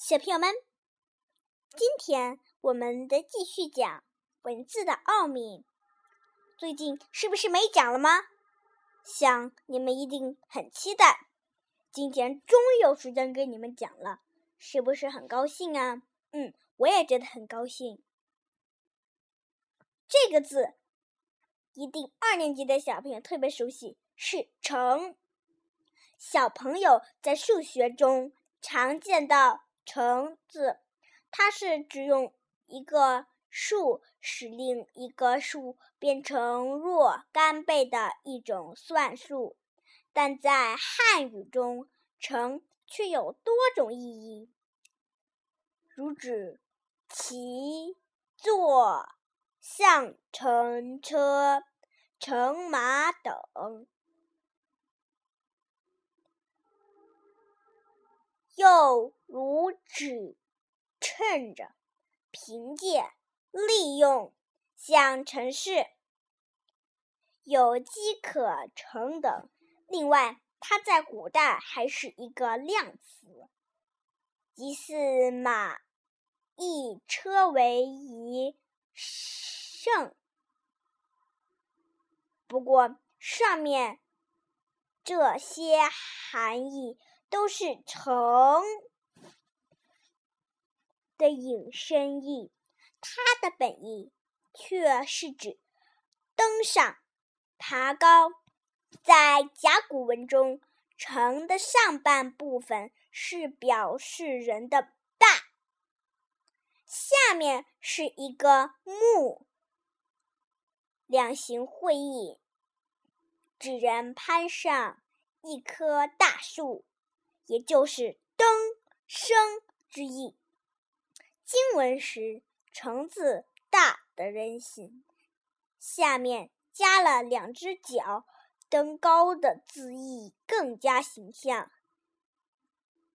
小朋友们，今天我们的继续讲文字的奥秘。最近是不是没讲了吗？想你们一定很期待，今天终于有时间给你们讲了，是不是很高兴啊？嗯，我也觉得很高兴。这个字一定二年级的小朋友特别熟悉，是“成”。小朋友在数学中常见到。乘字，它是指用一个数使另一个数变成若干倍的一种算术，但在汉语中，乘却有多种意义，如指骑、坐、像乘车、乘马等。又如指趁着、凭借、利用，像城市有机可乘等。另外，它在古代还是一个量词，即似马一车为一乘。不过，上面这些含义。都是“成”的引申义，它的本意却是指登上、爬高。在甲骨文中，“成”的上半部分是表示人的大，下面是一个木，两形会意，指人攀上一棵大树。也就是登升之意。经文时“成”字大的人形，下面加了两只脚，登高的字意更加形象。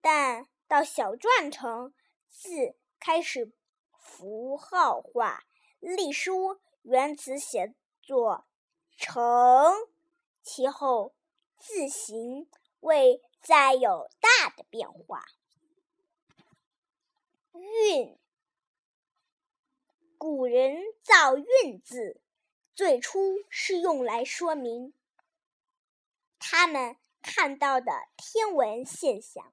但到小篆成，字开始符号化，隶书原词写作“成”，其后字形未。再有大的变化。运，古人造“运”字，最初是用来说明他们看到的天文现象。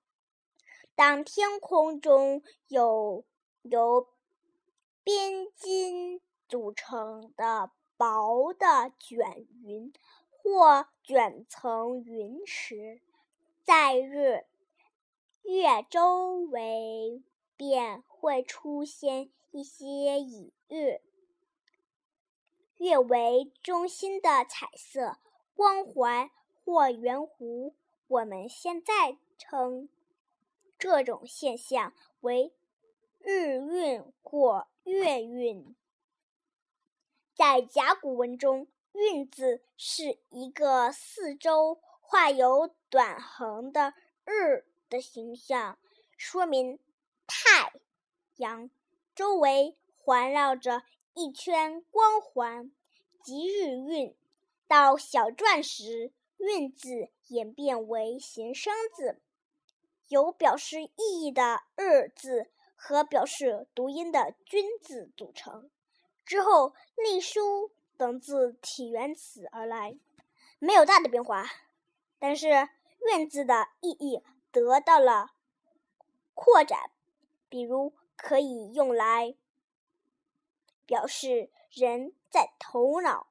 当天空中有由边金组成的薄的卷云或卷层云时，在日月周围便会出现一些以日月为中心的彩色光环或圆弧。我们现在称这种现象为日晕或月晕。在甲骨文中，“晕”字是一个四周。画有短横的日的形象，说明太阳周围环绕着一圈光环，即日晕。到小篆时，运字演变为形声字，由表示意义的日字和表示读音的君字组成。之后，隶书等字体缘此而来，没有大的变化。但是“愿”字的意义得到了扩展，比如可以用来表示人在头脑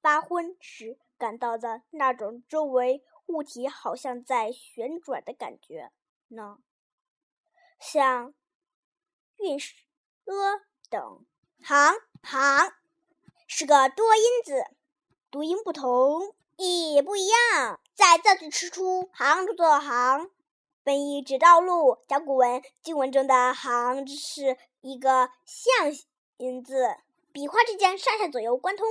发昏时感到的那种周围物体好像在旋转的感觉呢，像“运势”“阿”等，“行”“行”是个多音字，读音不同。意不一样，在造句时出“行”出作“行”，本意指道路。甲骨文经文中的“行”是一个象形字，笔画之间上下左右贯通，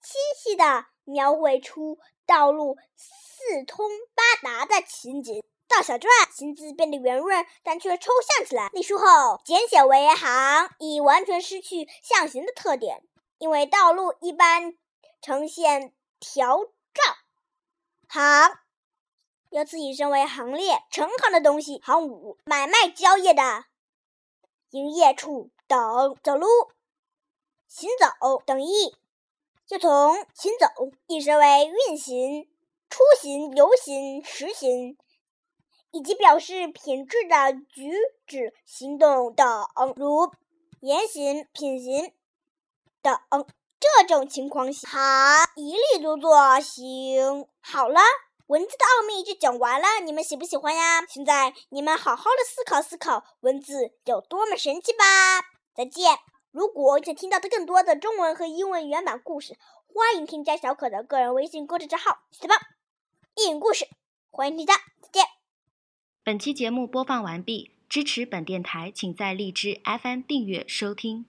清晰地描绘出道路四通八达的情景。到小篆，形字变得圆润，但却抽象起来。隶书后简写为“行”，已完全失去象形的特点，因为道路一般呈现。条状行由此引申为行列、成行的东西、行伍、买卖交易的营业处等。走路、行走等意，就从行走引申为运行、出行、游行、实行，以及表示品质的举止、行动等，如言行、品行等。这种情况下，它一律都做行。好了，文字的奥秘就讲完了，你们喜不喜欢呀？现在你们好好的思考思考，文字有多么神奇吧！再见。如果想听到的更多的中文和英文原版故事，欢迎添加小可的个人微信公众账号“小棒英语故事”，欢迎添加。再见。本期节目播放完毕，支持本电台，请在荔枝 FM 订阅收听。